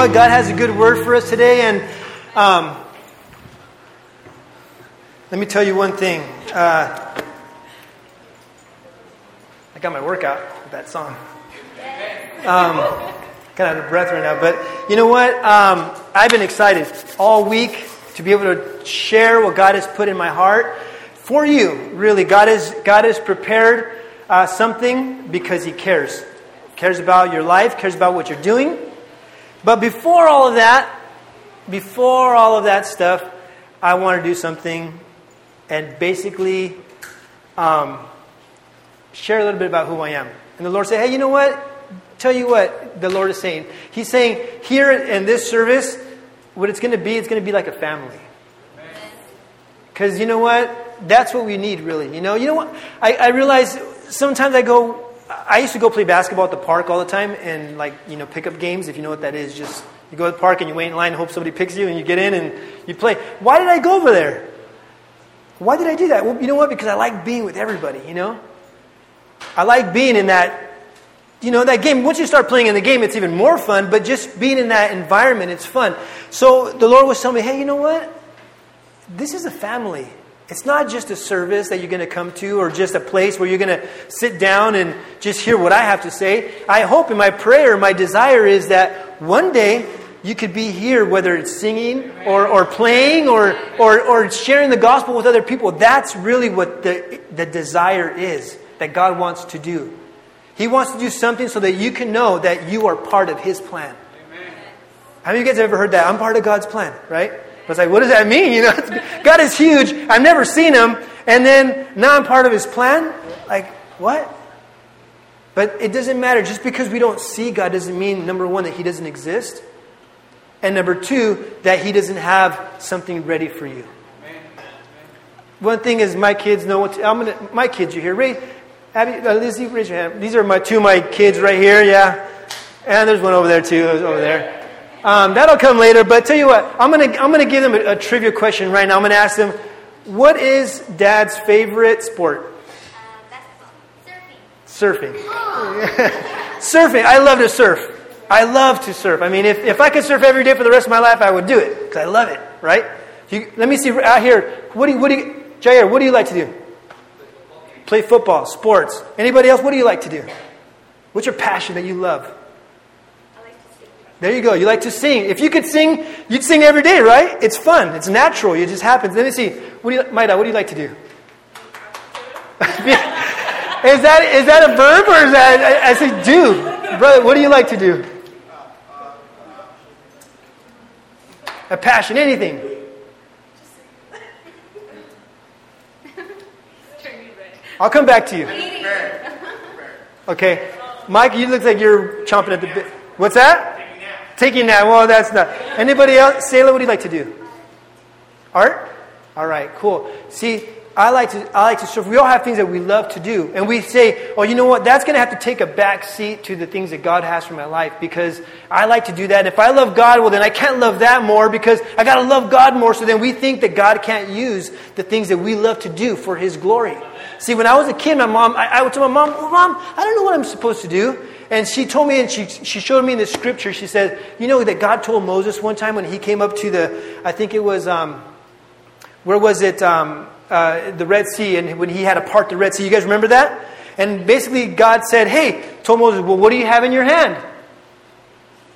What? God has a good word for us today, and um, let me tell you one thing. Uh, I got my workout with that song. Um, kind of out of breath right now, but you know what? Um, I've been excited all week to be able to share what God has put in my heart for you. Really, God has God has prepared uh, something because He cares. Cares about your life. Cares about what you're doing. But before all of that, before all of that stuff, I want to do something and basically um, share a little bit about who I am. And the Lord said, hey, you know what? Tell you what the Lord is saying. He's saying, here in this service, what it's going to be, it's going to be like a family. Because you know what? That's what we need, really. You know, you know what? I, I realize sometimes I go, I used to go play basketball at the park all the time and like, you know, pick up games. If you know what that is, just you go to the park and you wait in line and hope somebody picks you and you get in and you play. Why did I go over there? Why did I do that? Well, you know what? Because I like being with everybody, you know? I like being in that you know, that game, once you start playing in the game, it's even more fun, but just being in that environment, it's fun. So the Lord was telling me, hey, you know what? This is a family. It's not just a service that you're going to come to or just a place where you're going to sit down and just hear what I have to say. I hope in my prayer, my desire is that one day you could be here, whether it's singing or, or playing or, or, or sharing the gospel with other people. That's really what the, the desire is that God wants to do. He wants to do something so that you can know that you are part of His plan. Amen. How many of you guys have ever heard that? I'm part of God's plan, right? It's like, what does that mean? You know, God is huge. I've never seen Him, and then now I'm part of His plan. Like, what? But it doesn't matter. Just because we don't see God doesn't mean, number one, that He doesn't exist. And number two, that He doesn't have something ready for you. One thing is, my kids know what to, I'm gonna, my kids are here. Ray, Abby, uh, Lizzie, raise your hand. These are my two of my kids right here, yeah. And there's one over there too, over there. Um, that'll come later, but tell you what, I'm gonna, I'm gonna give them a, a trivia question right now. I'm gonna ask them, what is dad's favorite sport? Uh, surfing. Surfing. Surfing. I love to surf. I love to surf. I mean, if, if I could surf every day for the rest of my life, I would do it because I love it, right? You, let me see out here. What do you, what do you, Jair, what do you like to do? Play football, sports. Anybody else? What do you like to do? What's your passion that you love? I like to sing. There you go. You like to sing. If you could sing, you'd sing every day, right? It's fun. It's natural. It just happens. Let me see. What do you, Maida, what do you like to do? is that is that a verb or is that I, I say do, brother? What do you like to do? A passion, anything. I'll come back to you. Okay. Mike, you look like you're chomping at the bit. What's that? Taking that. Well, that's not. Anybody else? Sayla, what do you like to do? Art? All right, cool. See, I like to I like to surf. We all have things that we love to do, and we say, "Oh, you know what? That's going to have to take a back seat to the things that God has for my life because I like to do that. And if I love God, well, then I can't love that more because I got to love God more. So then we think that God can't use the things that we love to do for His glory. See, when I was a kid, my mom, I, I would tell my mom, "Mom, I don't know what I'm supposed to do." And she told me, and she, she showed me in the scripture. She said, "You know that God told Moses one time when he came up to the, I think it was." Um, where was it? Um, uh, the Red Sea, and when he had to part the Red Sea. You guys remember that? And basically, God said, Hey, told Moses, Well, what do you have in your hand?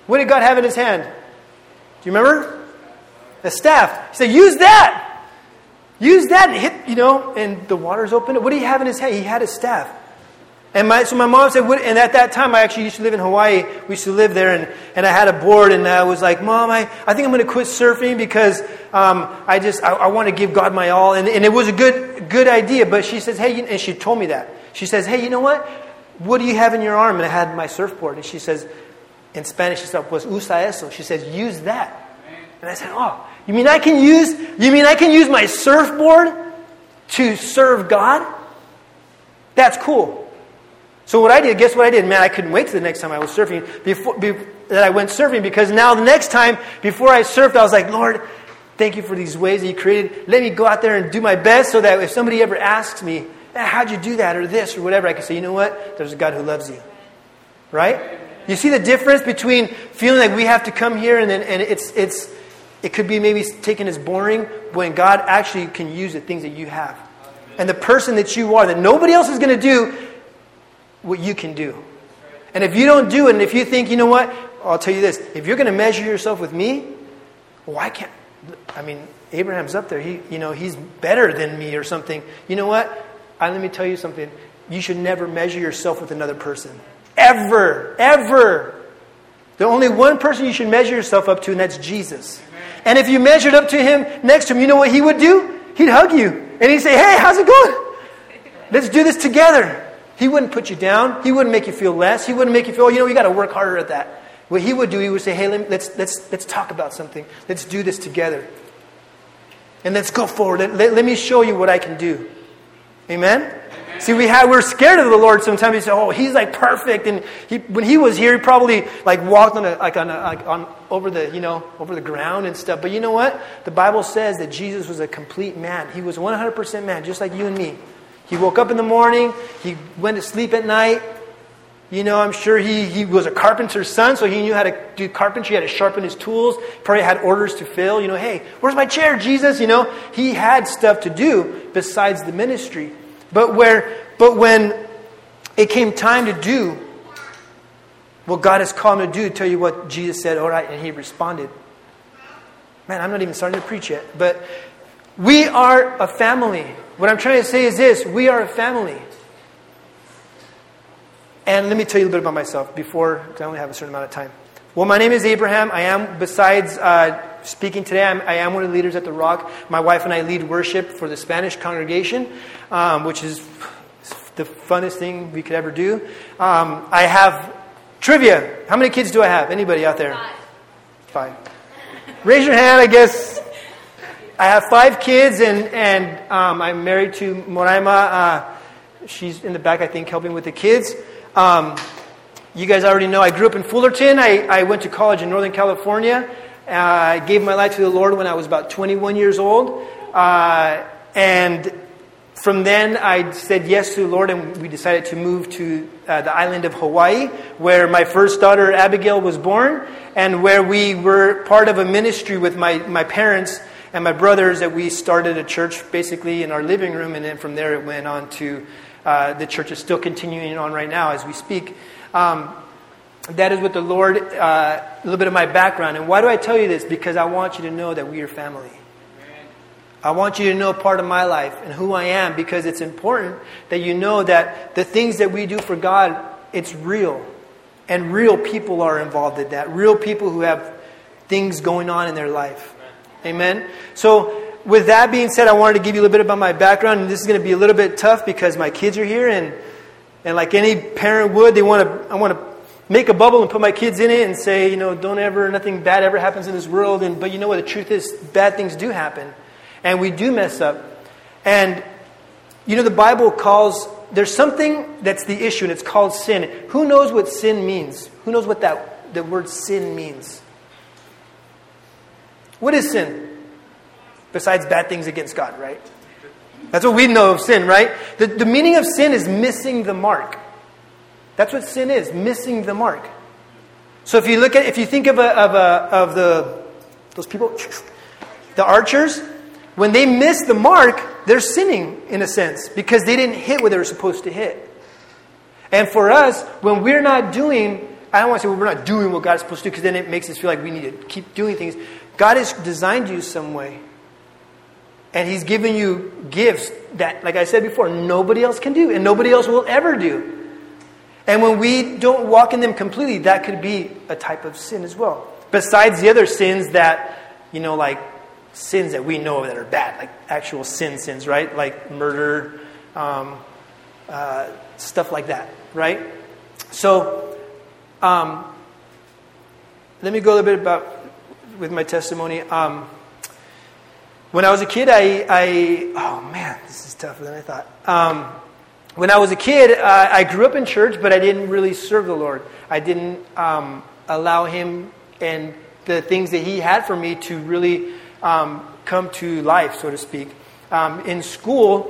What did God have in his hand? Do you remember? A staff. He said, Use that. Use that hit, you know, and the waters opened. What do you have in his hand? He had a staff. And my, so my mom said, and at that time, I actually used to live in Hawaii. We used to live there, and, and I had a board, and I was like, Mom, I, I think I'm going to quit surfing because um, I just, I, I want to give God my all. And, and it was a good, good idea, but she says, hey, and she told me that. She says, hey, you know what? What do you have in your arm? And I had my surfboard, and she says, in Spanish, she said, was usa eso. She says, use that. And I said, oh, you mean I can use, you mean I can use my surfboard to serve God? That's cool. So what I did, guess what I did? Man, I couldn't wait to the next time I was surfing before, be, that I went surfing because now the next time before I surfed, I was like, Lord, thank you for these ways that you created. Let me go out there and do my best so that if somebody ever asks me, eh, how'd you do that or this or whatever, I can say, you know what? There's a God who loves you. Right? You see the difference between feeling like we have to come here and then and it's it's it could be maybe taken as boring when God actually can use the things that you have. And the person that you are, that nobody else is going to do what you can do. And if you don't do it, and if you think, you know what, I'll tell you this if you're going to measure yourself with me, why can't, I mean, Abraham's up there. He, you know, he's better than me or something. You know what? I, let me tell you something. You should never measure yourself with another person. Ever. Ever. The only one person you should measure yourself up to, and that's Jesus. And if you measured up to him next to him, you know what he would do? He'd hug you. And he'd say, Hey, how's it going? Let's do this together. He wouldn't put you down. He wouldn't make you feel less. He wouldn't make you feel, oh, you know, you got to work harder at that. What he would do, he would say, hey, let's, let's, let's talk about something. Let's do this together. And let's go forward. Let, let, let me show you what I can do. Amen? Amen? See, we have, we're scared of the Lord sometimes. We say, oh, he's like perfect. And he, when he was here, he probably like walked on a, like on, a, like on over the, you know, over the ground and stuff. But you know what? The Bible says that Jesus was a complete man. He was 100% man, just like you and me. He woke up in the morning. He went to sleep at night. You know, I'm sure he, he was a carpenter's son, so he knew how to do carpentry, how to sharpen his tools. Probably had orders to fill. You know, hey, where's my chair, Jesus? You know, he had stuff to do besides the ministry. But where, but when it came time to do what God has called him to do, tell you what Jesus said, all right, and he responded. Man, I'm not even starting to preach yet, but we are a family. What I'm trying to say is this we are a family. And let me tell you a little bit about myself before, because I only have a certain amount of time. Well, my name is Abraham. I am, besides uh, speaking today, I'm, I am one of the leaders at The Rock. My wife and I lead worship for the Spanish congregation, um, which is the funnest thing we could ever do. Um, I have trivia. How many kids do I have? Anybody out there? Five. Five. Raise your hand, I guess. I have five kids, and, and um, I'm married to Moraima. Uh, she's in the back, I think, helping with the kids. Um, you guys already know I grew up in Fullerton. I, I went to college in Northern California. Uh, I gave my life to the Lord when I was about 21 years old. Uh, and from then, I said yes to the Lord, and we decided to move to uh, the island of Hawaii, where my first daughter, Abigail, was born, and where we were part of a ministry with my, my parents and my brothers that we started a church basically in our living room, and then from there it went on to uh, the church is still continuing on right now as we speak. Um, that is what the Lord, uh, a little bit of my background. And why do I tell you this? Because I want you to know that we are family. I want you to know part of my life and who I am because it's important that you know that the things that we do for God, it's real. And real people are involved in that. Real people who have things going on in their life. Amen? So with that being said, I wanted to give you a little bit about my background, and this is going to be a little bit tough because my kids are here, and and like any parent would, they want to I want to make a bubble and put my kids in it and say, you know, don't ever nothing bad ever happens in this world. And but you know what? The truth is, bad things do happen, and we do mess up, and you know the Bible calls there's something that's the issue, and it's called sin. Who knows what sin means? Who knows what that the word sin means? What is sin? besides bad things against God, right? That's what we know of sin, right? The, the meaning of sin is missing the mark. That's what sin is, missing the mark. So if you look at, if you think of, a, of, a, of the, those people, the archers, when they miss the mark, they're sinning in a sense because they didn't hit what they were supposed to hit. And for us, when we're not doing, I don't want to say we're not doing what God's supposed to do because then it makes us feel like we need to keep doing things. God has designed you some way. And He's given you gifts that, like I said before, nobody else can do and nobody else will ever do. And when we don't walk in them completely, that could be a type of sin as well. Besides the other sins that, you know, like sins that we know that are bad, like actual sin sins, right? Like murder, um, uh, stuff like that, right? So, um, let me go a little bit about with my testimony. Um, when I was a kid, I, I oh man, this is tougher than I thought. Um, when I was a kid, uh, I grew up in church, but I didn't really serve the Lord. I didn't um, allow Him and the things that He had for me to really um, come to life, so to speak. Um, in school,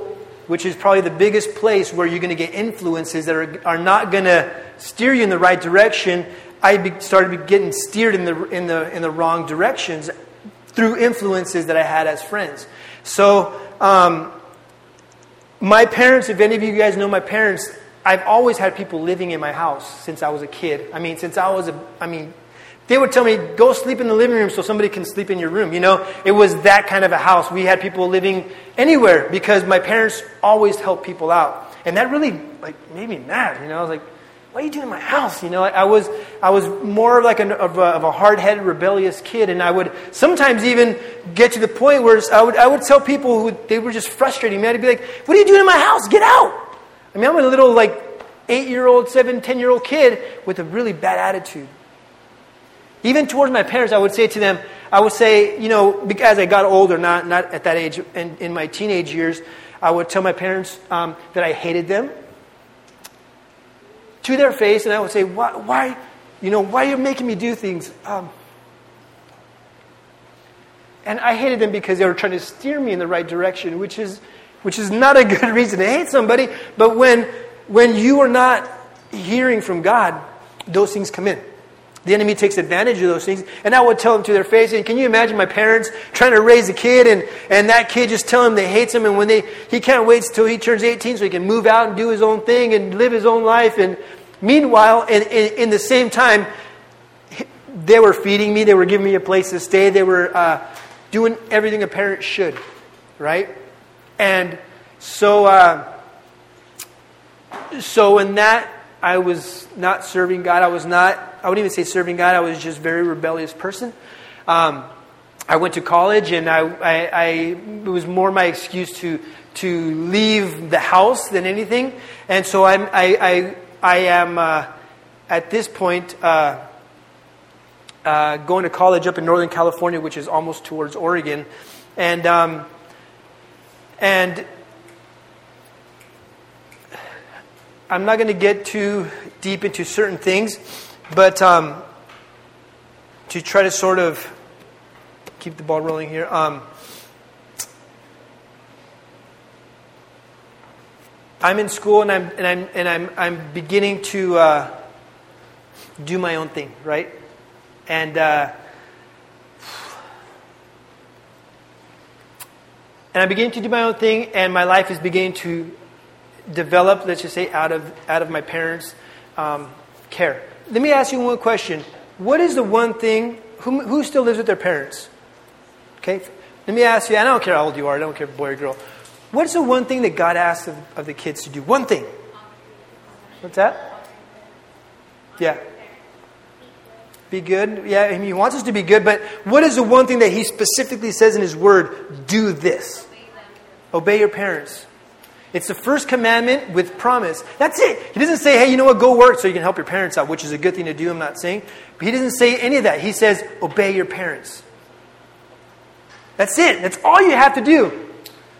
which is probably the biggest place where you're going to get influences that are, are not going to steer you in the right direction, I started getting steered in the, in, the, in the wrong directions through influences that I had as friends. So, um, my parents, if any of you guys know my parents, I've always had people living in my house since I was a kid. I mean, since I was a, I mean, they would tell me, go sleep in the living room so somebody can sleep in your room. You know, it was that kind of a house. We had people living anywhere because my parents always helped people out. And that really, like, made me mad. You know, I was like, what are you doing in my house? You know, I, I was, I was more like an, of a, of a hard-headed, rebellious kid. And I would sometimes even get to the point where I would, I would tell people who, they were just frustrating me. I'd be like, what are you doing in my house? Get out. I mean, I'm a little, like, eight-year-old, seven, ten-year-old kid with a really bad attitude. Even towards my parents, I would say to them, I would say, you know, as I got older, not, not at that age, in, in my teenage years, I would tell my parents um, that I hated them to their face, and I would say, why, why you know, why are you making me do things? Um, and I hated them because they were trying to steer me in the right direction, which is, which is not a good reason to hate somebody. But when, when you are not hearing from God, those things come in. The enemy takes advantage of those things. And I would tell them to their face. And can you imagine my parents trying to raise a kid and, and that kid just telling him they hates him and when they he can't wait until he turns 18 so he can move out and do his own thing and live his own life. And meanwhile, in, in, in the same time, they were feeding me, they were giving me a place to stay, they were uh, doing everything a parent should, right? And so, uh, so in that I was not serving God. I was not, I wouldn't even say serving God, I was just a very rebellious person. Um, I went to college and I, I, I, it was more my excuse to, to leave the house than anything. And so I, I, I am, uh, at this point, uh, uh, going to college up in Northern California, which is almost towards Oregon. And, um, and I'm not going to get too deep into certain things, but um, to try to sort of keep the ball rolling here. Um, I'm in school and I'm and I'm and I'm I'm beginning to uh, do my own thing, right? And uh, and I'm beginning to do my own thing, and my life is beginning to develop, let's just say, out of, out of my parents' um, care. Let me ask you one question. What is the one thing, who, who still lives with their parents? Okay? Let me ask you, I don't care how old you are, I don't care boy or girl. What is the one thing that God asks of, of the kids to do? One thing. What's that? Yeah. Be good. Yeah, He wants us to be good, but what is the one thing that He specifically says in His Word? Do this. Obey your parents. It's the first commandment with promise. That's it. He doesn't say, hey, you know what, go work so you can help your parents out, which is a good thing to do, I'm not saying. But he doesn't say any of that. He says, obey your parents. That's it. That's all you have to do.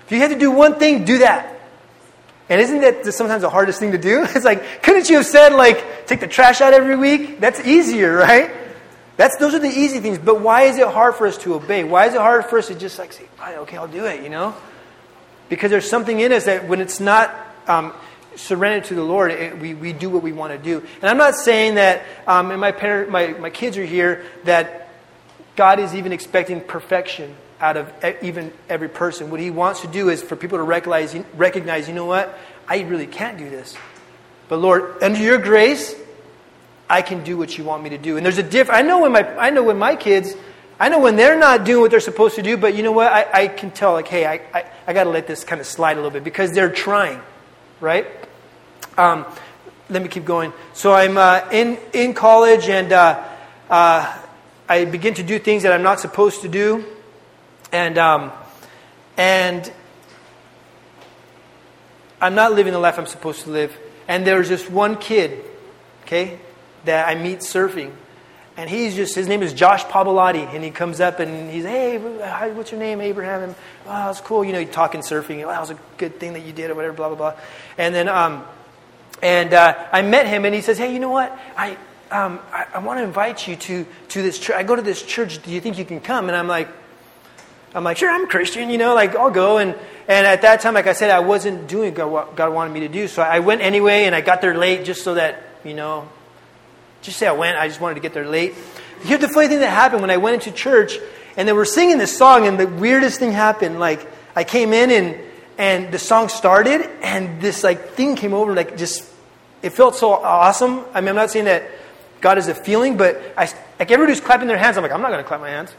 If you have to do one thing, do that. And isn't that sometimes the hardest thing to do? It's like, couldn't you have said, like, take the trash out every week? That's easier, right? That's, those are the easy things. But why is it hard for us to obey? Why is it hard for us to just like say, okay, I'll do it, you know? Because there's something in us that when it's not um, surrendered to the Lord, it, we, we do what we want to do. And I'm not saying that, um, and my, parent, my, my kids are here, that God is even expecting perfection out of even every person. What He wants to do is for people to recognize, recognize you know what? I really can't do this. But Lord, under your grace, I can do what you want me to do. And there's a diff. I know when my I know when my kids I know when they're not doing what they're supposed to do, but you know what? I, I can tell, like, hey, I, I, I got to let this kind of slide a little bit because they're trying, right? Um, let me keep going. So I'm uh, in, in college and uh, uh, I begin to do things that I'm not supposed to do. And, um, and I'm not living the life I'm supposed to live. And there's just one kid, okay, that I meet surfing and he's just, his name is Josh Pavolotti. And he comes up and he's, hey, what's your name, Abraham? And, wow, it's cool. You know, you're talking surfing. Wow, it was a good thing that you did or whatever, blah, blah, blah. And then, um, and uh, I met him and he says, hey, you know what? I, um, I, I want to invite you to, to this church. I go to this church. Do you think you can come? And I'm like, I'm like, sure, I'm a Christian, you know, like, I'll go. And, and at that time, like I said, I wasn't doing what God wanted me to do. So I went anyway and I got there late just so that, you know, just say I went. I just wanted to get there late. Here's the funny thing that happened when I went into church and they were singing this song, and the weirdest thing happened. Like, I came in and, and the song started, and this like thing came over, like just, it felt so awesome. I mean, I'm not saying that God is a feeling, but I, like everybody's clapping their hands. I'm like, I'm not going to clap my hands.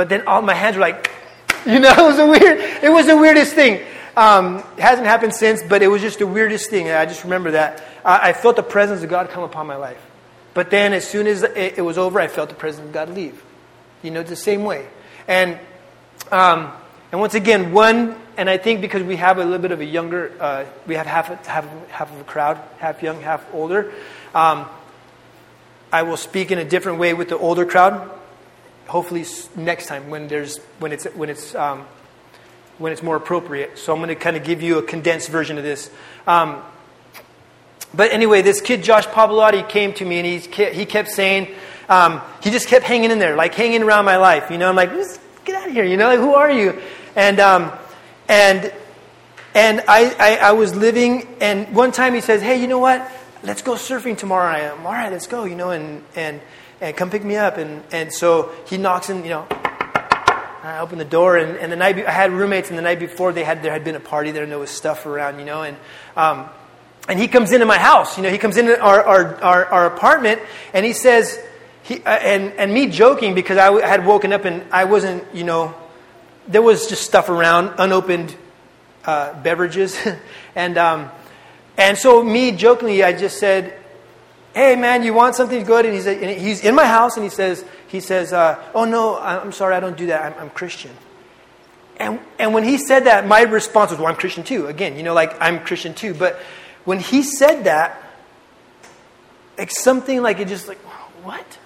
But then all my hands were like, you know, it was a weird, it was the weirdest thing. Um, it hasn't happened since, but it was just the weirdest thing. I just remember that. I, I felt the presence of God come upon my life. But then as soon as it, it was over, I felt the presence of God leave. You know, the same way. And, um, and once again, one, and I think because we have a little bit of a younger, uh, we have half, half, half of a crowd, half young, half older. Um, I will speak in a different way with the older crowd. Hopefully next time when there's when it's when it's um, when it's more appropriate. So I'm going to kind of give you a condensed version of this. Um, but anyway, this kid Josh Pavlotti came to me and he he kept saying um, he just kept hanging in there, like hanging around my life. You know, I'm like, get out of here. You know, like, who are you? And, um, and, and I, I, I, was living, and one time he says, hey, you know what? Let's go surfing tomorrow. And I am, all right, let's go, you know, and, and, and come pick me up. And, and so he knocks and, you know, I open the door, and, and the night be- I had roommates, and the night before they had there had been a party there, and there was stuff around, you know, and um, and he comes into my house, you know, he comes into our, our, our, our apartment, and he says, he, uh, and, and me joking because I had woken up and I wasn't, you know, there was just stuff around, unopened uh, beverages. and, um, and so me jokingly, I just said, hey man, you want something good? And, he said, and he's in my house and he says, he says, uh, oh no, I'm sorry, I don't do that. I'm, I'm Christian. And, and when he said that, my response was, well, I'm Christian too. Again, you know, like I'm Christian too. But when he said that, like something like it just like, what?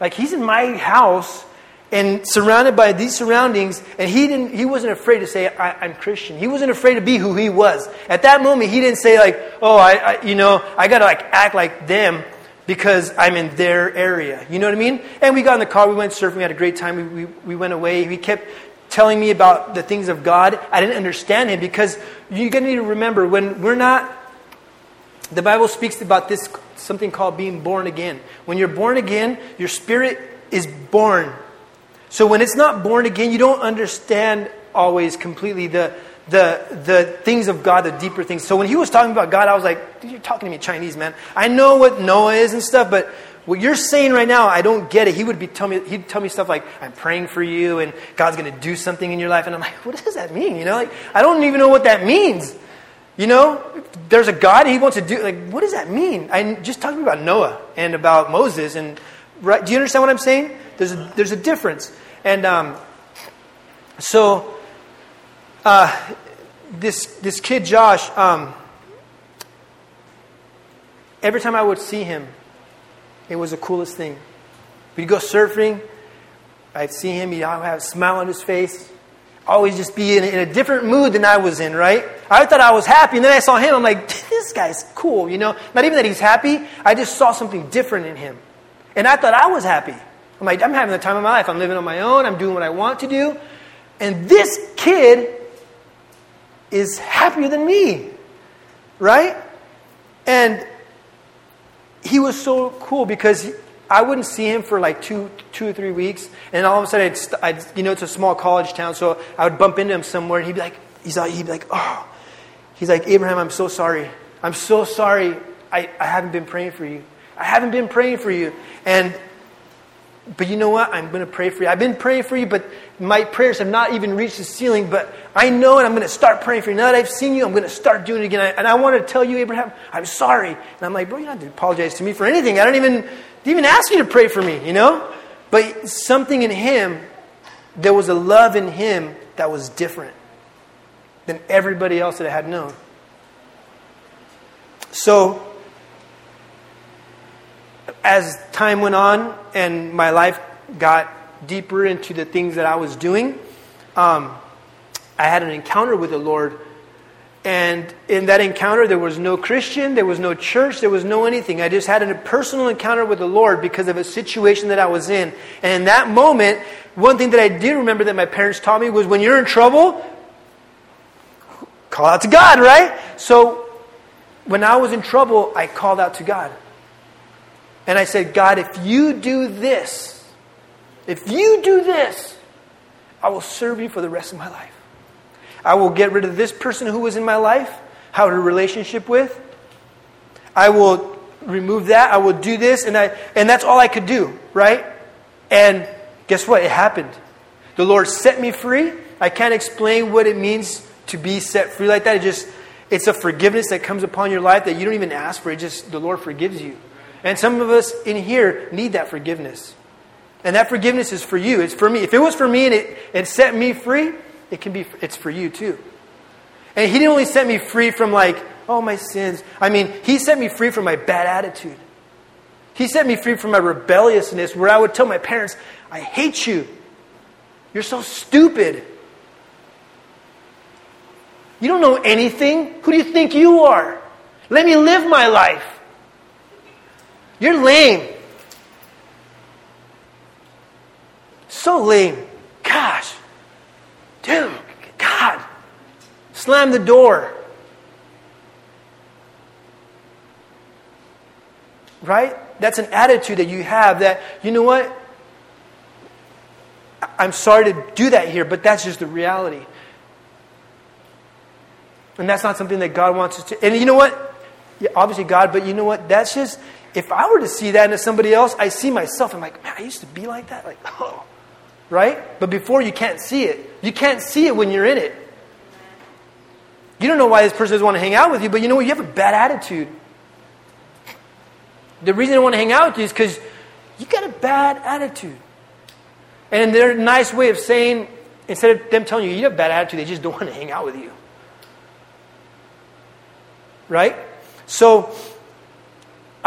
Like he's in my house and surrounded by these surroundings, and he didn't he wasn't afraid to say, I, am Christian. He wasn't afraid to be who he was. At that moment, he didn't say, like, oh, I, I you know, I gotta like act like them because I'm in their area. You know what I mean? And we got in the car, we went surfing, we had a great time, we, we, we went away. He kept telling me about the things of God. I didn't understand him because you're gonna need to remember when we're not the Bible speaks about this something called being born again. When you're born again, your spirit is born. So when it's not born again, you don't understand always completely the the the things of God, the deeper things. So when he was talking about God, I was like, you're talking to me Chinese, man. I know what Noah is and stuff, but what you're saying right now, I don't get it. He would be tell me he'd tell me stuff like, I'm praying for you and God's gonna do something in your life. And I'm like, what does that mean? You know, like I don't even know what that means. You know, there's a God he wants to do. Like, what does that mean? I'm just talking about Noah and about Moses. And right, do you understand what I'm saying? There's a, there's a difference. And um, so, uh, this this kid Josh, um, every time I would see him, it was the coolest thing. We'd go surfing. I'd see him. He'd have a smile on his face always just be in, in, a different mood than I was in, right? I thought I was happy, and then I saw him. I'm like, this guy's cool, you know? Not even that he's happy, I just saw something different in him. And I thought I was happy. I'm like, I'm having the time of my life. I'm living on my own, I'm doing what I want to do. And this kid is happier than me, right? And he was so cool because I wouldn't see him for like two, two or three weeks, and all of a sudden, I'd, I'd, you know, it's a small college town, so I would bump into him somewhere, and he'd be like, he's like, he'd be like, oh, he's like, Abraham, I'm so sorry. I'm so sorry. I, I haven't been praying for you. I haven't been praying for you, and but you know what? I'm going to pray for you. I've been praying for you, but my prayers have not even reached the ceiling. But I know, and I'm going to start praying for you. Now that I've seen you, I'm going to start doing it again. And I want to tell you, Abraham, I'm sorry. And I'm like, bro, you don't have to apologize to me for anything. I don't even even ask you to pray for me, you know? But something in him, there was a love in him that was different than everybody else that I had known. So, as time went on and my life got deeper into the things that I was doing, um, I had an encounter with the Lord and in that encounter, there was no Christian, there was no church, there was no anything. I just had a personal encounter with the Lord because of a situation that I was in. And in that moment, one thing that I did remember that my parents taught me was when you're in trouble, call out to God, right? So when I was in trouble, I called out to God. And I said, God, if you do this, if you do this, I will serve you for the rest of my life. I will get rid of this person who was in my life, had a relationship with. I will remove that. I will do this. And, I, and that's all I could do, right? And guess what? It happened. The Lord set me free. I can't explain what it means to be set free like that. It just, it's a forgiveness that comes upon your life that you don't even ask for. It just, the Lord forgives you. And some of us in here need that forgiveness. And that forgiveness is for you. It's for me. If it was for me and it, it set me free, it can be, it's for you too. And He didn't only set me free from like, oh, my sins. I mean, He set me free from my bad attitude. He set me free from my rebelliousness where I would tell my parents, I hate you. You're so stupid. You don't know anything. Who do you think you are? Let me live my life. You're lame. So lame. Gosh. Dude, God. Slam the door. Right? That's an attitude that you have that, you know what? I'm sorry to do that here, but that's just the reality. And that's not something that God wants us to. And you know what? Yeah, obviously, God, but you know what? That's just, if I were to see that in somebody else, I see myself. I'm like, man, I used to be like that. Like, oh, right? But before, you can't see it. You can't see it when you're in it. You don't know why this person doesn't want to hang out with you, but you know what? You have a bad attitude. The reason they want to hang out with you is because you got a bad attitude. And their nice way of saying, instead of them telling you you have a bad attitude, they just don't want to hang out with you. Right? So,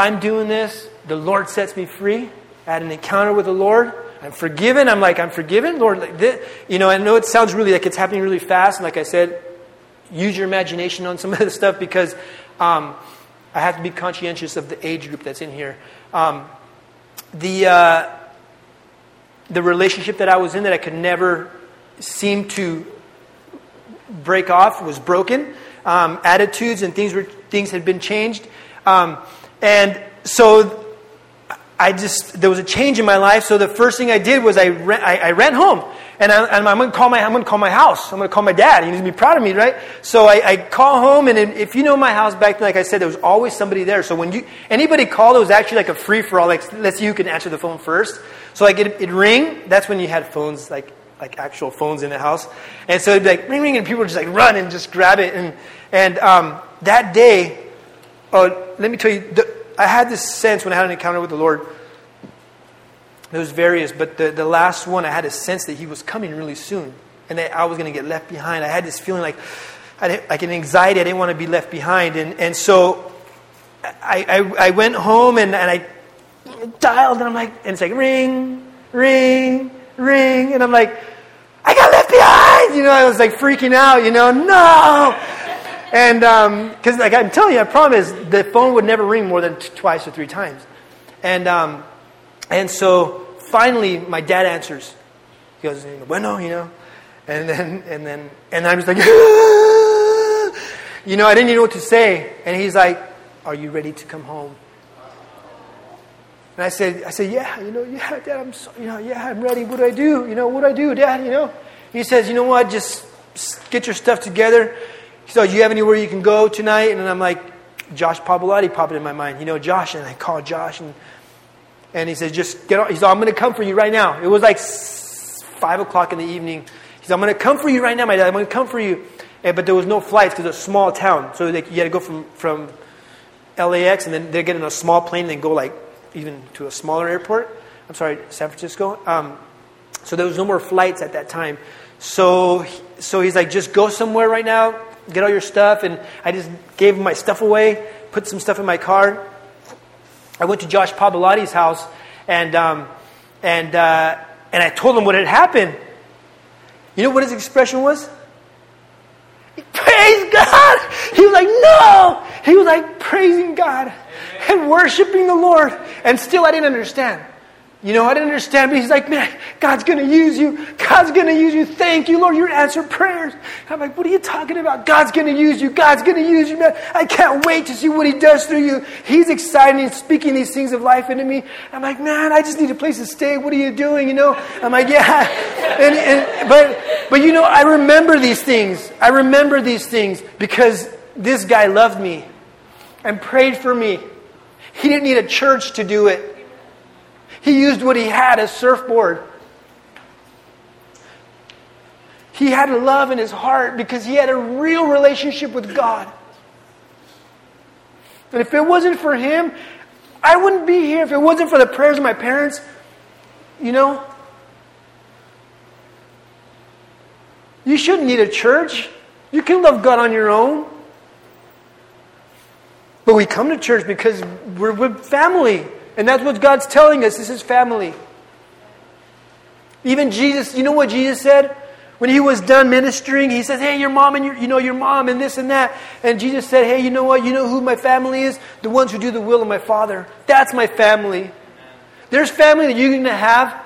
I'm doing this. The Lord sets me free. I had an encounter with the Lord. I'm forgiven. I'm like, I'm forgiven, Lord. Like this. You know, I know it sounds really like it's happening really fast. And like I said, use your imagination on some of this stuff because um, I have to be conscientious of the age group that's in here. Um, the, uh, the relationship that I was in that I could never seem to break off was broken. Um, attitudes and things were things had been changed, um, and so I just there was a change in my life. So the first thing I did was I ran, I, I ran home, and, I, am going to call my I'm going to call my house. I'm going to call my dad. He's going to be proud of me, right? So I, I call home, and if you know my house back then, like I said, there was always somebody there. So when you anybody called, it was actually like a free for all. Like let's see who can answer the phone first. So like it, it ring. That's when you had phones like like actual phones in the house, and so it'd be like ring ring, and people would just like run and just grab it. And and um, that day, oh, let me tell you, the, I had this sense when I had an encounter with the Lord there was various, but the, the last one, I had a sense that he was coming really soon, and that I was going to get left behind. I had this feeling like, I like an anxiety. I didn't want to be left behind, and and so I I, I went home and, and I dialed, and I'm like, and it's like ring, ring, ring, and I'm like, I got left behind. You know, I was like freaking out. You know, no. And because, um, like I'm telling you, I promise, the phone would never ring more than t- twice or three times. And um, and so finally, my dad answers. He goes, bueno, you know. And then, and then, and I'm just like, you know, I didn't even know what to say. And he's like, are you ready to come home? And I said, I said, yeah, you know, yeah, Dad, I'm, so, you know, yeah, I'm ready. What do I do? You know, what do I do, Dad? You know. He says, you know what? Just get your stuff together. Said, do you have anywhere you can go tonight? And I'm like, Josh Pavolotti popped in my mind. You know, Josh, and I called Josh, and and he says, just get on. He said, I'm going to come for you right now. It was like 5 o'clock in the evening. He said, I'm going to come for you right now, my dad. I'm going to come for you. And, but there was no flights because it's a small town. So they, you had to go from, from LAX and then they're getting a small plane and then go like even to a smaller airport. I'm sorry, San Francisco. Um, so there was no more flights at that time. So, so he's like, just go somewhere right now, get all your stuff. And I just gave my stuff away, put some stuff in my car. I went to Josh Pabolotti's house and, um, and, uh, and I told him what had happened. You know what his expression was? Praise God! He was like, no! He was like praising God and worshiping the Lord. And still I didn't understand. You know, I didn't understand, but he's like, man, God's going to use you. God's going to use you. Thank you, Lord. You're answered prayers. I'm like, what are you talking about? God's going to use you. God's going to use you, man. I can't wait to see what he does through you. He's excited. He's speaking these things of life into me. I'm like, man, I just need a place to stay. What are you doing? You know, I'm like, yeah. And, and, but, but you know, I remember these things. I remember these things because this guy loved me and prayed for me. He didn't need a church to do it. He used what he had as surfboard. He had love in his heart because he had a real relationship with God. And if it wasn't for him, I wouldn't be here. If it wasn't for the prayers of my parents, you know, you shouldn't need a church. You can love God on your own. But we come to church because we're with family. And that's what God's telling us. This is family. Even Jesus, you know what Jesus said? When he was done ministering, he says, Hey, your mom and your, you know, your mom and this and that. And Jesus said, Hey, you know what? You know who my family is? The ones who do the will of my Father. That's my family. There's family that you're going to have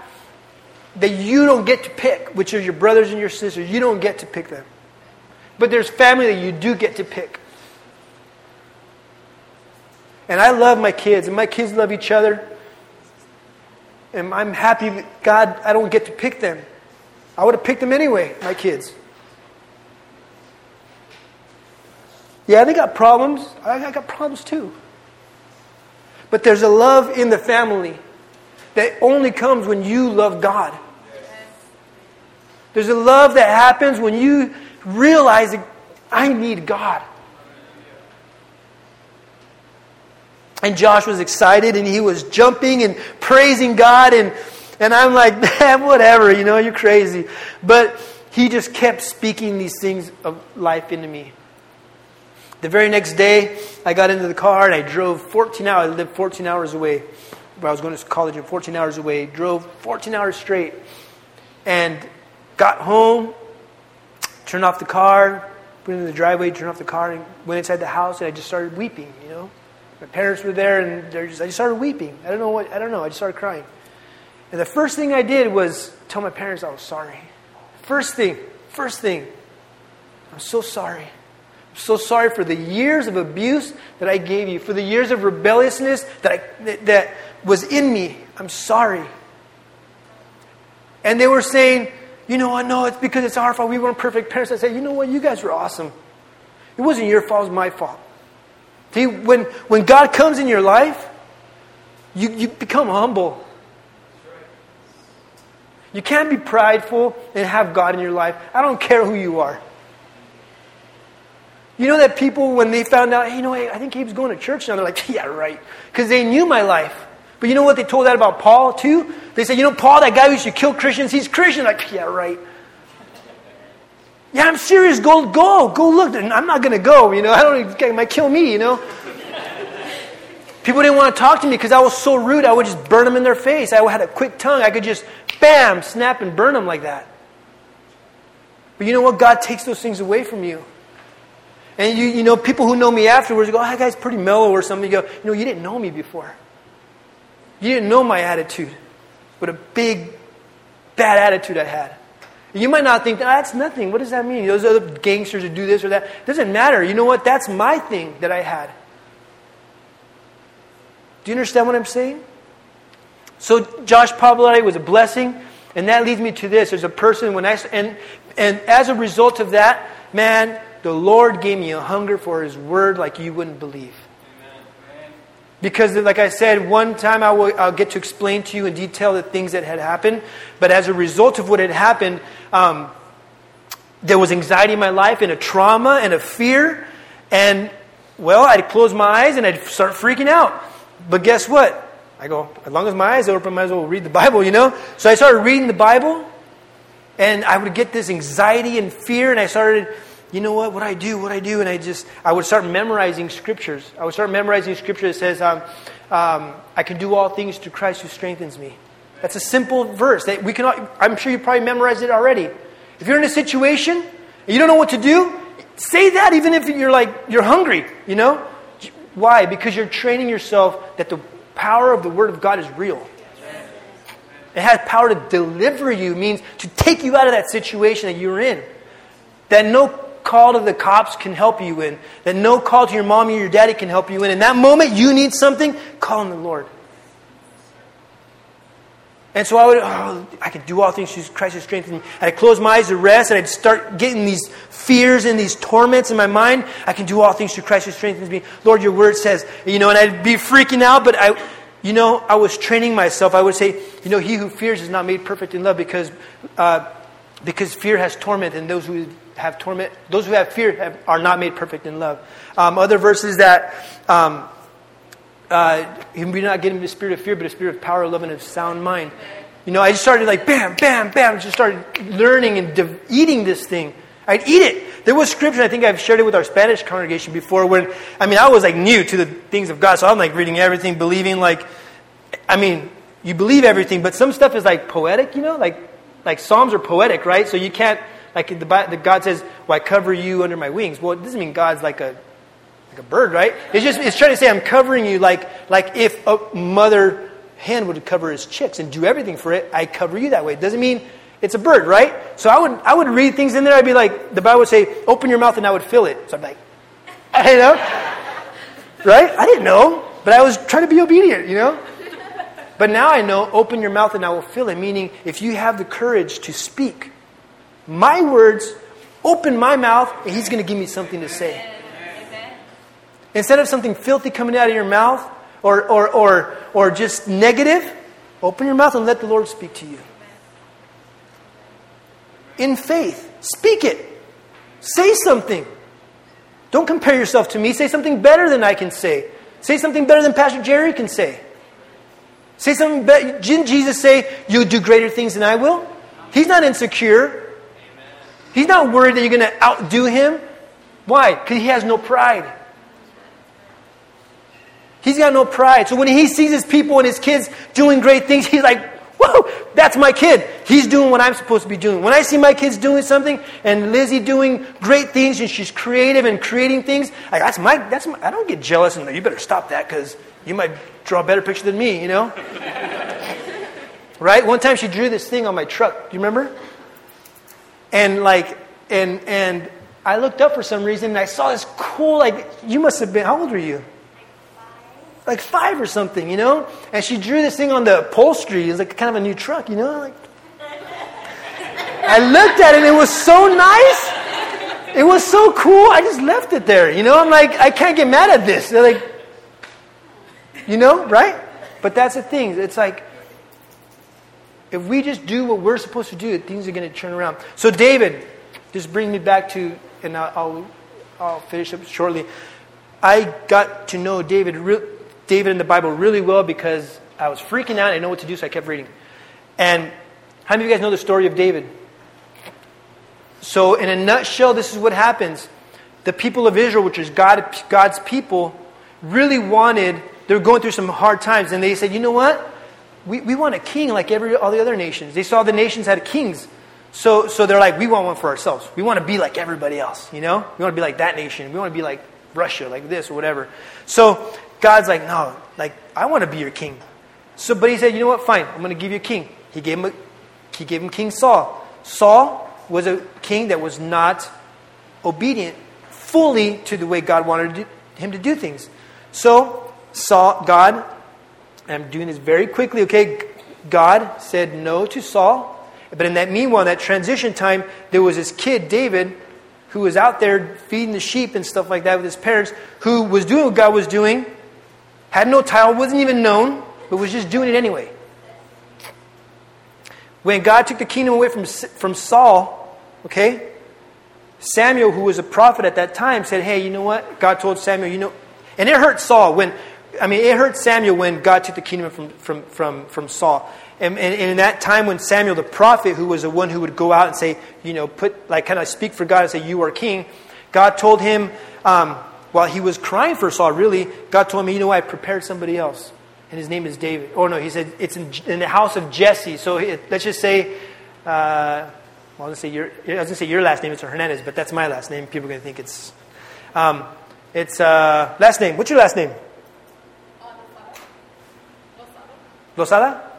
that you don't get to pick, which are your brothers and your sisters. You don't get to pick them. But there's family that you do get to pick. And I love my kids, and my kids love each other. And I'm happy, God, I don't get to pick them. I would have picked them anyway, my kids. Yeah, they got problems. I got problems too. But there's a love in the family that only comes when you love God. There's a love that happens when you realize I need God. And Josh was excited and he was jumping and praising God. And, and I'm like, man, whatever, you know, you're crazy. But he just kept speaking these things of life into me. The very next day, I got into the car and I drove 14 hours. I lived 14 hours away. Where I was going to college, and 14 hours away. Drove 14 hours straight. And got home, turned off the car, went in the driveway, turned off the car, and went inside the house, and I just started weeping, you know. My parents were there, and just, I just started weeping. I don't know what. I don't know. I just started crying. And the first thing I did was tell my parents I was sorry. First thing. First thing. I'm so sorry. I'm so sorry for the years of abuse that I gave you, for the years of rebelliousness that I, that, that was in me. I'm sorry. And they were saying, you know what? No, it's because it's our fault. We weren't perfect parents. I said, you know what? You guys were awesome. It wasn't your fault. It was my fault. See, when, when God comes in your life, you, you become humble. You can't be prideful and have God in your life. I don't care who you are. You know that people, when they found out, hey, you know, hey, I think Gabe's going to church now, they're like, yeah, right. Because they knew my life. But you know what they told that about Paul, too? They said, you know, Paul, that guy who used to kill Christians, he's Christian. Like, yeah, right. Yeah, I'm serious. Go, go, go look. I'm not going to go, you know. I don't, it might kill me, you know. People didn't want to talk to me because I was so rude. I would just burn them in their face. I had a quick tongue. I could just, bam, snap and burn them like that. But you know what? God takes those things away from you. And you, you know, people who know me afterwards go, oh, that guy's pretty mellow or something. You go, you know, you didn't know me before. You didn't know my attitude. What a big, bad attitude I had. You might not think, ah, that's nothing. What does that mean? Those other gangsters who do this or that. It doesn't matter. You know what? That's my thing that I had. Do you understand what I'm saying? So Josh Pavlari was a blessing, and that leads me to this. There's a person when I and and as a result of that, man, the Lord gave me a hunger for His Word like you wouldn't believe. Because, like I said, one time I will, I'll get to explain to you in detail the things that had happened. But as a result of what had happened, um, there was anxiety in my life and a trauma and a fear. And, well, I'd close my eyes and I'd start freaking out. But guess what? I go, as long as my eyes are open, I might as well read the Bible, you know? So I started reading the Bible. And I would get this anxiety and fear. And I started you know what, what I do, what I do, and I just, I would start memorizing scriptures. I would start memorizing scripture that says, um, um, I can do all things through Christ who strengthens me. That's a simple verse that we can, I'm sure you probably memorized it already. If you're in a situation and you don't know what to do, say that even if you're like, you're hungry, you know? Why? Because you're training yourself that the power of the Word of God is real. It has power to deliver you, means to take you out of that situation that you're in. That no call to the cops can help you in. That no call to your mom or your daddy can help you in. In that moment, you need something, call on the Lord. And so I would, oh, I could do all things through Christ who strengthens me. And I'd close my eyes to rest, and I'd start getting these fears and these torments in my mind. I can do all things through Christ who strengthens me. Lord, your word says, you know, and I'd be freaking out, but I, you know, I was training myself. I would say, you know, he who fears is not made perfect in love because, uh, because fear has torment, and those who have torment, those who have fear have, are not made perfect in love. Um, other verses that, um, uh, we're not getting the spirit of fear, but a spirit of power, love, and of sound mind. You know, I just started like bam, bam, bam. Just started learning and eating this thing. I'd eat it. There was scripture. I think I've shared it with our Spanish congregation before. When I mean, I was like new to the things of God, so I'm like reading everything, believing. Like, I mean, you believe everything, but some stuff is like poetic. You know, like like Psalms are poetic, right? So you can't like the, the God says, "Well, I cover you under my wings." Well, it doesn't mean God's like a like a bird, right? It's just it's trying to say I'm covering you like like if a mother hen would cover his chicks and do everything for it, I cover you that way. It doesn't mean it's a bird, right? So I would I would read things in there. I'd be like the Bible would say, "Open your mouth," and I would fill it. So I'm like, you know, right? I didn't know, but I was trying to be obedient, you know. But now I know, open your mouth and I will fill it. Meaning, if you have the courage to speak, my words, open my mouth, and He's going to give me something to say. Instead of something filthy coming out of your mouth or, or, or, or just negative, open your mouth and let the Lord speak to you. In faith, speak it. Say something. Don't compare yourself to me. Say something better than I can say. Say something better than Pastor Jerry can say. Say something better. Didn't Jesus say, You'll do greater things than I will? He's not insecure. He's not worried that you're going to outdo him. Why? Because he has no pride. He's got no pride. So when he sees his people and his kids doing great things, he's like, whoa, that's my kid. He's doing what I'm supposed to be doing. When I see my kids doing something and Lizzie doing great things and she's creative and creating things, like, that's my, that's my, I don't get jealous and you better stop that because you might draw a better picture than me, you know? right? One time she drew this thing on my truck. Do you remember? And like, and, and I looked up for some reason and I saw this cool, like, you must have been, how old were you? like five or something, you know? And she drew this thing on the upholstery. It was like kind of a new truck, you know? Like, I looked at it and it was so nice. It was so cool. I just left it there, you know? I'm like, I can't get mad at this. They're like, you know, right? But that's the thing. It's like, if we just do what we're supposed to do, things are going to turn around. So, David, just bring me back to, and I'll, I'll finish up shortly. I got to know David David in the Bible really well because I was freaking out. I didn't know what to do, so I kept reading. And how many of you guys know the story of David? So, in a nutshell, this is what happens. The people of Israel, which is God, God's people, really wanted, they were going through some hard times, and they said, you know what? We, we want a king like every, all the other nations. They saw the nations had kings. So, so they're like, we want one for ourselves. We want to be like everybody else, you know? We want to be like that nation. We want to be like Russia, like this or whatever. So God's like, no, like, I want to be your king. So, but he said, you know what? Fine, I'm going to give you a king. He gave him, a, he gave him King Saul. Saul was a king that was not obedient fully to the way God wanted him to do things. So, Saul, God, I'm doing this very quickly, okay? God said no to Saul. But in that meanwhile, that transition time, there was this kid, David, who was out there feeding the sheep and stuff like that with his parents, who was doing what God was doing, had no title, wasn't even known, but was just doing it anyway. When God took the kingdom away from, from Saul, okay, Samuel, who was a prophet at that time, said, Hey, you know what? God told Samuel, you know, and it hurt Saul when, I mean, it hurt Samuel when God took the kingdom from, from, from, from Saul. And, and, and, in that time when Samuel the prophet, who was the one who would go out and say, you know, put, like, kind of speak for God and say, You are king, God told him, um, while he was crying for Saul, really, God told him, you know, I prepared somebody else. And his name is David. Oh, no, he said, it's in, in the house of Jesse. So it, let's just say, uh, well, I was going to say your, last name is Hernandez, but that's my last name. People are going to think it's, um, it's, uh, last name. What's your last name? Losada.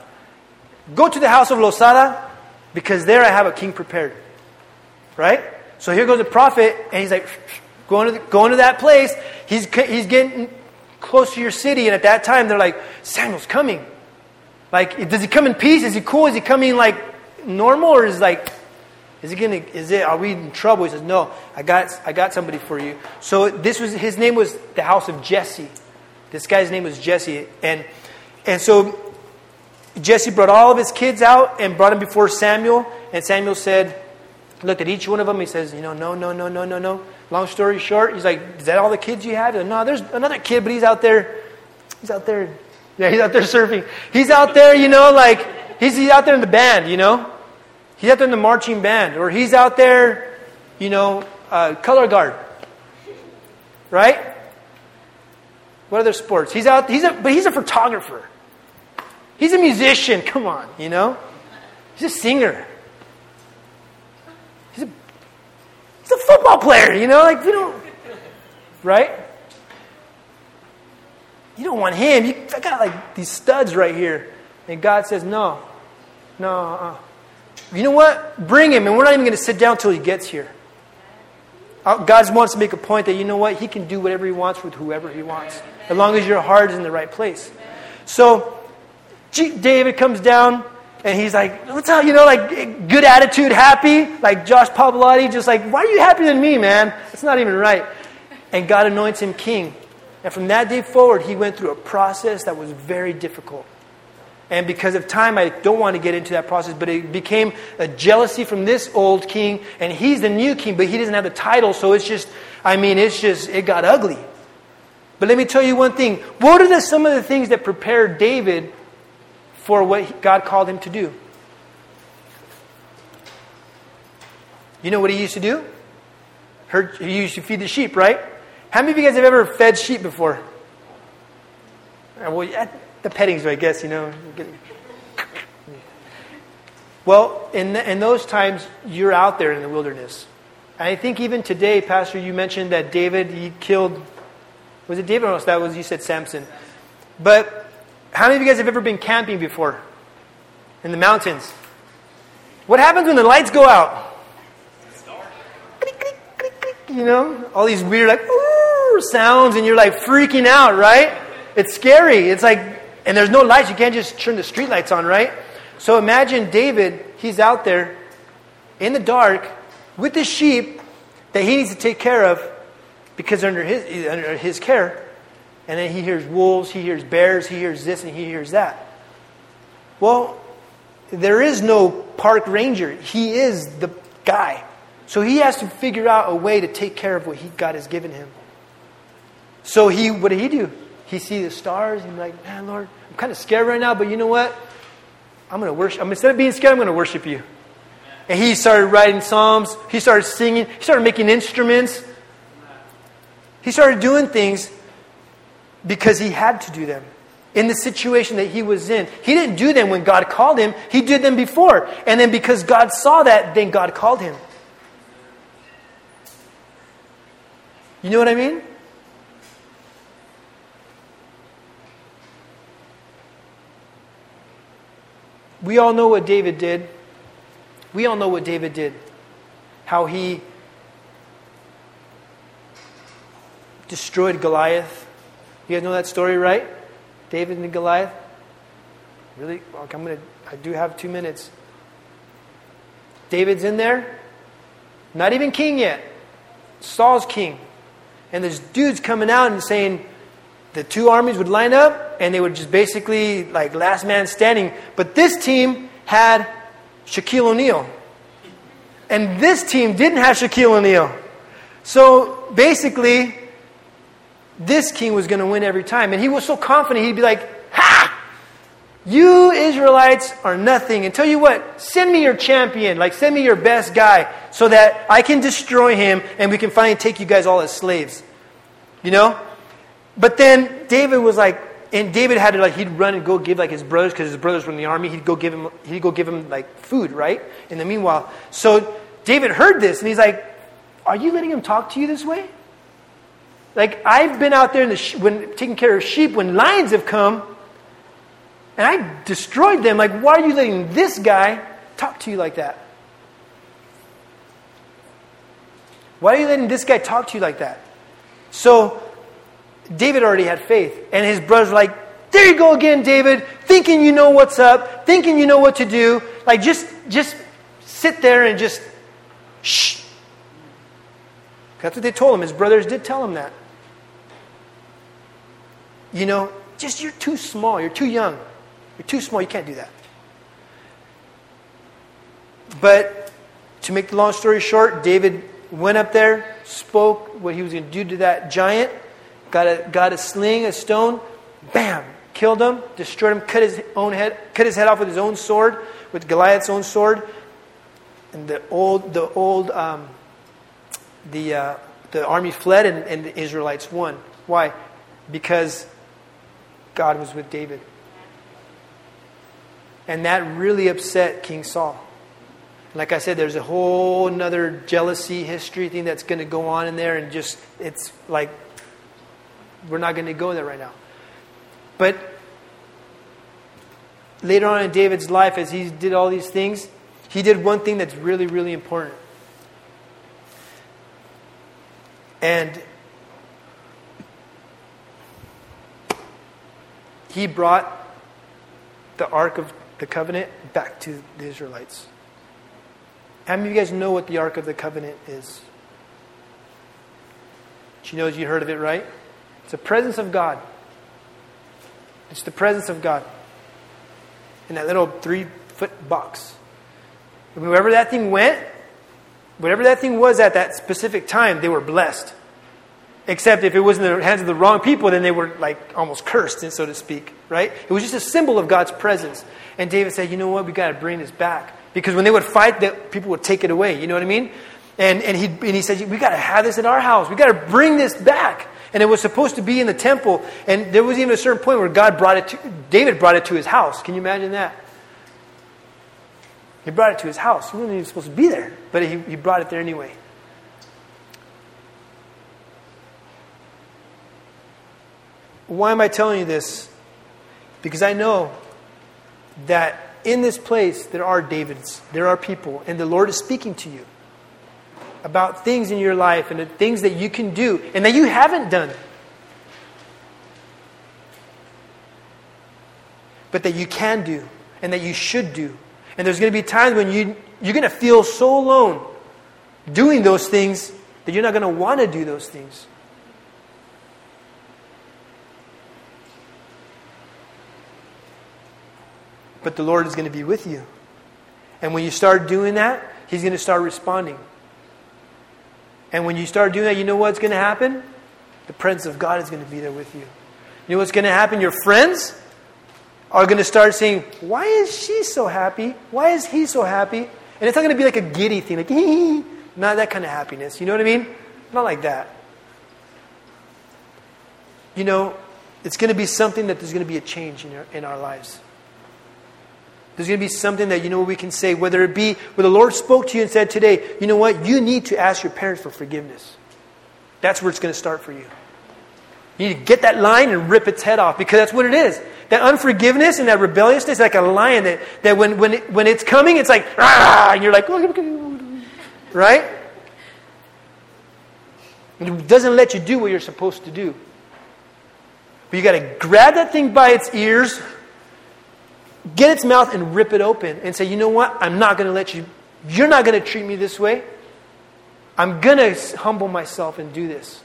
Go to the house of Losada because there I have a king prepared. Right? So here goes the prophet, and he's like, going to, the, going to that place. He's, he's getting close to your city, and at that time, they're like, Samuel's coming. Like, does he come in peace? Is he cool? Is he coming like normal, or is like, is he gonna? Is it? Are we in trouble? He says, No, I got, I got somebody for you. So this was his name was the house of Jesse. This guy's name was Jesse, and and so Jesse brought all of his kids out and brought them before Samuel, and Samuel said, looked at each one of them. He says, you know, no, no, no, no, no, no. Long story short, he's like, is that all the kids you have? Like, no, there's another kid, but he's out there. He's out there. Yeah, he's out there surfing. He's out there, you know, like, he's, he's out there in the band, you know? He's out there in the marching band. Or he's out there, you know, uh, color guard. Right? What other sports? He's out, he's a, but he's a photographer. He's a musician. Come on, you know? He's a singer. He's a, he's a football player, you know? Like, you don't, right? You don't want him. You, I got like these studs right here. And God says, no, no, uh-uh. You know what? Bring him, and we're not even going to sit down until he gets here. Uh, God wants to make a point that, you know what? He can do whatever he wants with whoever he wants, as long as your heart is in the right place. So, David comes down, and he's like, what's up, you know, like good attitude, happy, like Josh Pavlotti, just like, why are you happier than me, man? It's not even right. And God anoints him king. And from that day forward, he went through a process that was very difficult. And because of time, I don't want to get into that process, but it became a jealousy from this old king, and he's the new king, but he doesn't have the title, so it's just, I mean, it's just, it got ugly. But let me tell you one thing. What are the, some of the things that prepared David for what God called him to do. You know what he used to do? he used to feed the sheep, right? How many of you guys have ever fed sheep before? Uh, well, the petting zoo, I guess, you know. Well, in, the, in those times, you're out there in the wilderness. And I think even today, Pastor, you mentioned that David, he killed, was it David or that was, you said Samson. But how many of you guys have ever been camping before? In the mountains? What happens when the lights go out? You know, all these weird like sounds, and you're like freaking out, right? It's scary. It's like, and there's no lights. You can't just turn the street lights on, right? So imagine David. He's out there in the dark with the sheep that he needs to take care of because under his under his care. And then he hears wolves, he hears bears, he hears this, and he hears that. Well, there is no park ranger. He is the guy. So he has to figure out a way to take care of what he, God has given him. So he, what did he do? He see the stars and like, man, Lord, I'm kind of scared right now, but you know what? I'm going to worship. I'm, instead of being scared, I'm going to worship you. And he started writing psalms. He started singing. He started making instruments. He started doing things because he had to do them in the situation that he was in. He didn't do them when God called him, he did them before. And then because God saw that, then God called him. You know what I mean? We all know what David did. We all know what David did. How he destroyed Goliath you guys know that story, right? David and Goliath? Really? I'm gonna I do have two minutes. David's in there, not even king yet. Saul's king. And there's dudes coming out and saying the two armies would line up and they would just basically like last man standing. But this team had Shaquille O'Neal. And this team didn't have Shaquille O'Neal. So basically, this king was going to win every time. And he was so confident, he'd be like, Ha! You Israelites are nothing. And tell you what, send me your champion, like send me your best guy, so that I can destroy him and we can finally take you guys all as slaves. You know? But then David was like, and David had to like he'd run and go give like his brothers because his brothers were in the army. He'd go give him he'd go give him like food, right? In the meanwhile, so David heard this and he's like, "Are you letting him talk to you this way?" Like I've been out there in the sh- when taking care of sheep when lions have come, And I destroyed them. Like, why are you letting this guy talk to you like that? Why are you letting this guy talk to you like that? So, David already had faith. And his brothers like, there you go again, David, thinking you know what's up, thinking you know what to do. Like, just, just sit there and just shh. That's what they told him. His brothers did tell him that. You know, just you're too small, you're too young. You're too small, you can't do that. But to make the long story short, David went up there, spoke what he was going to do to that giant, got a, got a sling, a stone, bam, killed him, destroyed him, cut his own head, cut his head off with his own sword, with Goliath's own sword. And the old, the old, um, the, uh, the army fled and, and the Israelites won. Why? Because God was with David. And that really upset King Saul. Like I said, there's a whole another jealousy history thing that's going to go on in there, and just, it's like, we're not going to go there right now. But later on in David's life, as he did all these things, he did one thing that's really, really important. And he brought the Ark of the Covenant back to the Israelites. How many of you guys know what the Ark of the Covenant is? She knows you heard of it, right? It's the presence of God. It's the presence of God in that little three foot box. And wherever that thing went, whatever that thing was at that specific time, they were blessed. Except if it was in the hands of the wrong people, then they were like almost cursed, so to speak, right? It was just a symbol of God's presence. And David said, you know what, we got to bring this back. Because when they would fight, the, people would take it away. You know what I mean? And, and, he, and he said, we got to have this in our house. We got to bring this back. And it was supposed to be in the temple. And there was even a certain point where God brought it to, David brought it to his house. Can you imagine that? He brought it to his house. He wasn't even supposed to be there, but he, he brought it there anyway. Why am I telling you this? Because I know that in this place there are Davids, there are people, and the Lord is speaking to you about things in your life and the things that you can do and that you haven't done. But that you can do and that you should do. And there's going to be times when you, you're going to feel so alone doing those things that you're not going to want to do those things. But the Lord is going to be with you. And when you start doing that, He's going to start responding. And when you start doing that, you know what's going to happen? The presence of God is going to be there with you. You know what's going to happen? Your friends are going to start saying, Why is she so happy? Why is he so happy? And it's not going to be like a giddy thing, like, not that kind of happiness. You know what I mean? Not like that. You know, it's going to be something that there's going to be a change in in our lives. There's going to be something that, you know, we can say, whether it be where the Lord spoke to you and said today, you know what, you need to ask your parents for forgiveness. That's where it's going to start for you. You need to get that lion and rip its head off because that's what it is. That unforgiveness and that rebelliousness like a lion that, that when, when, it, when it's coming, it's like, ah, and you're like, right? It doesn't let you do what you're supposed to do. But you got to grab that thing by its ears, get its mouth and rip it open and say, you know what? I'm not going to let you, you're not going to treat me this way. I'm going to humble myself and do this.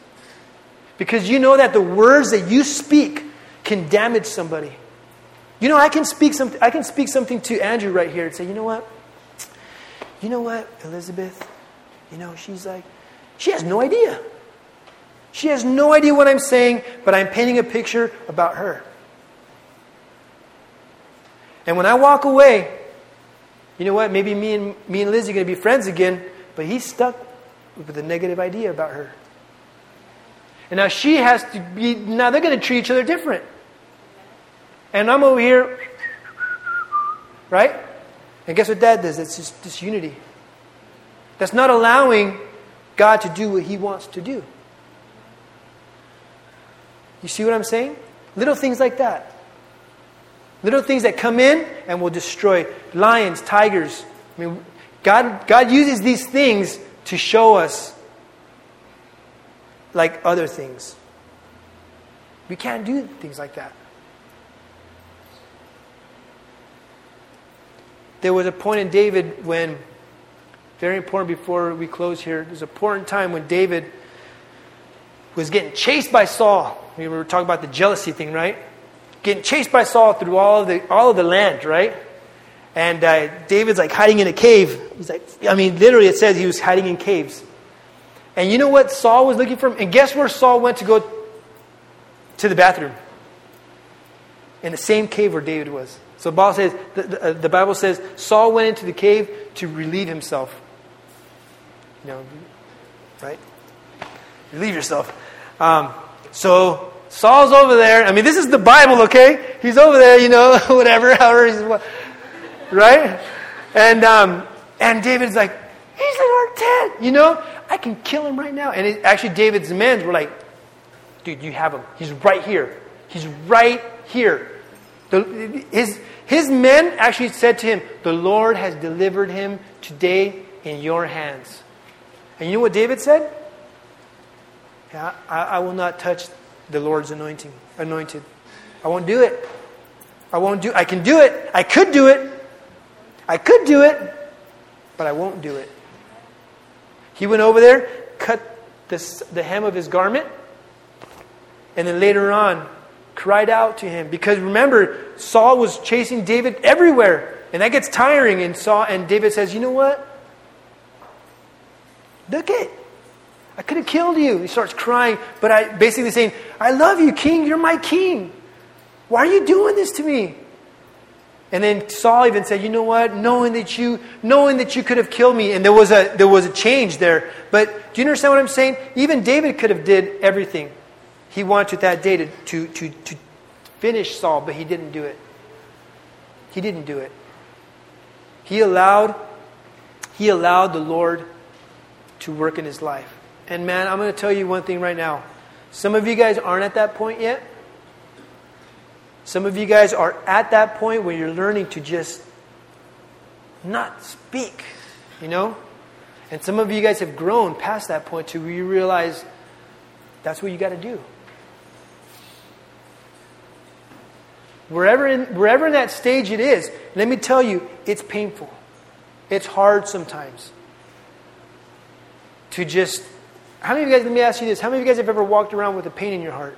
Because you know that the words that you speak can damage somebody. You know, I can speak some, I can speak something to Andrew right here and say, you know what? You know what, Elizabeth? You know, she's like, she has no idea. She has no idea what I'm saying, but I'm painting a picture about her. And when I walk away, you know what? Maybe me and me and Lizzie are going to be friends again, but he's stuck with a negative idea about her. And now she has to be. Now they're going to treat each other different. And I'm over here, right? And guess what that does? It's just disunity. That's not allowing God to do what He wants to do. You see what I'm saying? Little things like that. Little things that come in and will destroy lions, tigers. I mean, God, God uses these things to show us like other things. We can't do things like that. There was a point in David when, very important before we close here, there's an important time when David was getting chased by Saul. We were talking about the jealousy thing, right? Getting chased by Saul through all of the, all of the land, right? And uh, David's like hiding in a cave. He's like, I mean, literally, it says he was hiding in caves. And you know what Saul was looking for? And guess where Saul went to go to the bathroom? In the same cave where David was. So Bible says, the, the, uh, the Bible says Saul went into the cave to relieve himself. You know, right? Relieve yourself. Um, so Saul's over there. I mean, this is the Bible, okay? He's over there, you know, whatever, however he's, right? And um, and David's like, he's in our tent, you know. I can kill him right now. And it, actually, David's men were like, dude, you have him. He's right here. He's right here. The, his, his men actually said to him, The Lord has delivered him today in your hands. And you know what David said? Yeah, I, I will not touch the Lord's anointing, anointed. I won't do it. I won't do I can do it. I could do it. I could do it, but I won't do it. He went over there, cut the, the hem of his garment, and then later on cried out to him. Because remember, Saul was chasing David everywhere, and that gets tiring. And Saul and David says, "You know what? Look it. I could have killed you." He starts crying, but I basically saying, "I love you, King. You're my king. Why are you doing this to me?" And then Saul even said, "You know what? Knowing that you, knowing that you could have killed me, and there was a there was a change there. But do you understand what I'm saying? Even David could have did everything he wanted that day to, to, to, to finish Saul, but he didn't do it. He didn't do it. He allowed he allowed the Lord to work in his life. And man, I'm going to tell you one thing right now. Some of you guys aren't at that point yet. Some of you guys are at that point where you're learning to just not speak, you know? And some of you guys have grown past that point to where you realize that's what you got to do. Wherever in, wherever in that stage it is, let me tell you, it's painful. It's hard sometimes to just. How many of you guys, let me ask you this, how many of you guys have ever walked around with a pain in your heart?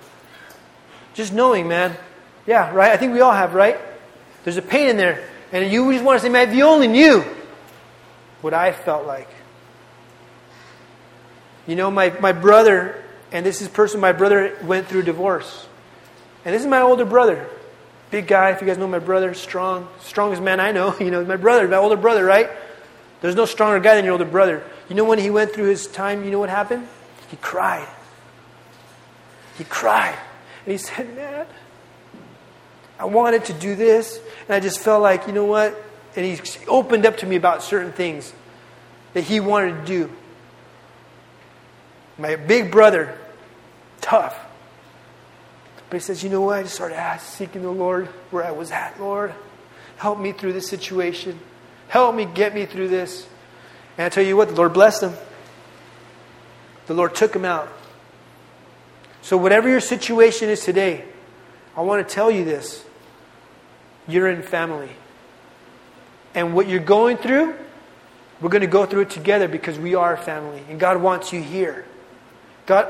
Just knowing, man, yeah, right? I think we all have, right? There's a pain in there. And you just want to say, man, if you only knew what I felt like. You know, my, my brother, and this is person, my brother went through divorce. And this is my older brother. Big guy, if you guys know my brother, strong, strongest man I know. You know, my brother, my older brother, right? There's no stronger guy than your older brother. You know when he went through his time, you know what happened? He cried. He cried. And he said, Man, I wanted to do this, and I just felt like, you know what? And he opened up to me about certain things that he wanted to do. My big brother, tough. But he says, you know what? I just started seeking the Lord where I was at, Lord. Help me through this situation. Help me get me through this. And I tell you what, the Lord blessed him. The Lord took him out. So, whatever your situation is today, I want to tell you this you're in family. And what you're going through, we're going to go through it together because we are family. And God wants you here. God,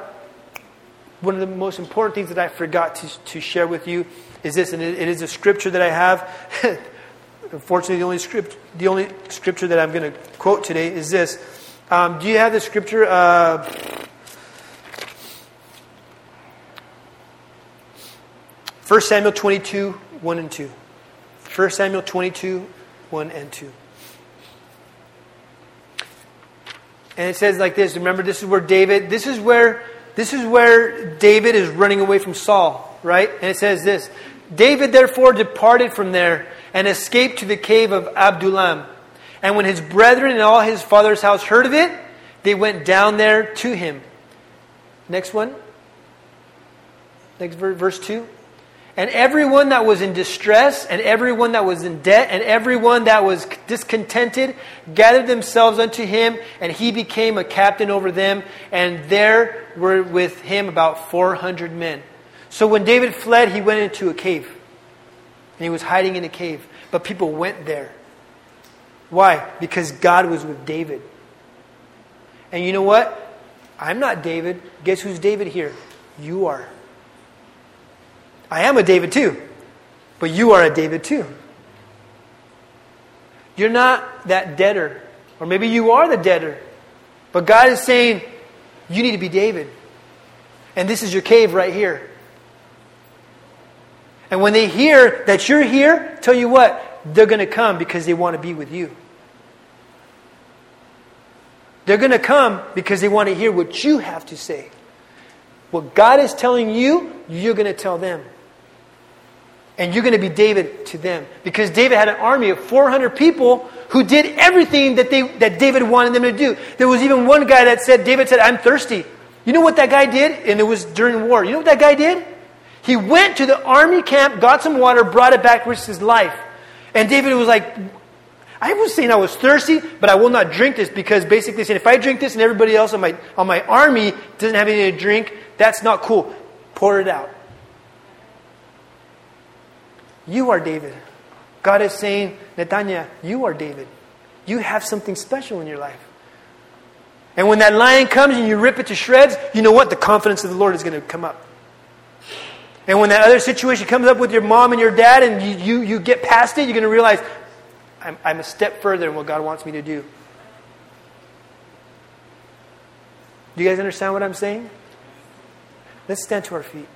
one of the most important things that I forgot to, to share with you is this, and it, it is a scripture that I have. Unfortunately, the only, script, the only scripture that I'm going to quote today is this. Um, do you have the scripture? Uh, First Samuel 22, 1 and 2. 1 Samuel 22, 1 and 2. And it says like this. Remember, this is where David, this is where, this is where David is running away from Saul, right? And it says this. David therefore departed from there and escaped to the cave of Adullam. And when his brethren and all his father's house heard of it, they went down there to him. Next one. Next verse, verse 2. And everyone that was in distress, and everyone that was in debt, and everyone that was discontented gathered themselves unto him, and he became a captain over them. And there were with him about 400 men. So when David fled, he went into a cave. And he was hiding in a cave. But people went there. Why? Because God was with David. And you know what? I'm not David. Guess who's David here? You are. I am a David too, but you are a David too. You're not that debtor, or maybe you are the debtor, but God is saying, you need to be David. And this is your cave right here. And when they hear that you're here, tell you what, they're going to come because they want to be with you. They're going to come because they want to hear what you have to say. What God is telling you, you're going to tell them. And you're going to be David to them. Because David had an army of 400 people who did everything that, they, that David wanted them to do. There was even one guy that said, David said, I'm thirsty. You know what that guy did? And it was during war. You know what that guy did? He went to the army camp, got some water, brought it back, risked his life. And David was like, I was saying I was thirsty, but I will not drink this because basically saying if I drink this and everybody else on my, on my army doesn't have anything to drink, that's not cool. Pour it out. You are David. God is saying, Netanya, you are David. You have something special in your life. And when that lion comes and you rip it to shreds, you know what? The confidence of the Lord is going to come up. And when that other situation comes up with your mom and your dad and you, you, you get past it, you're going to realize, I'm, I'm a step further in what God wants me to do. Do you guys understand what I'm saying? Let's stand to our feet.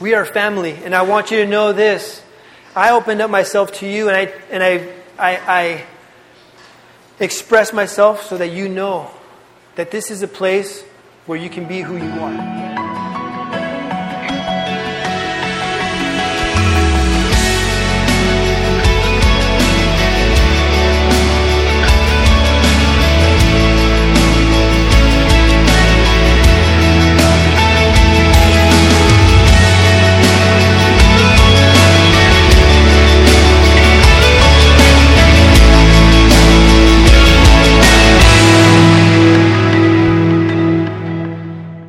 We are family, and I want you to know this. I opened up myself to you, and I and I I, I express myself so that you know that this is a place where you can be who you are.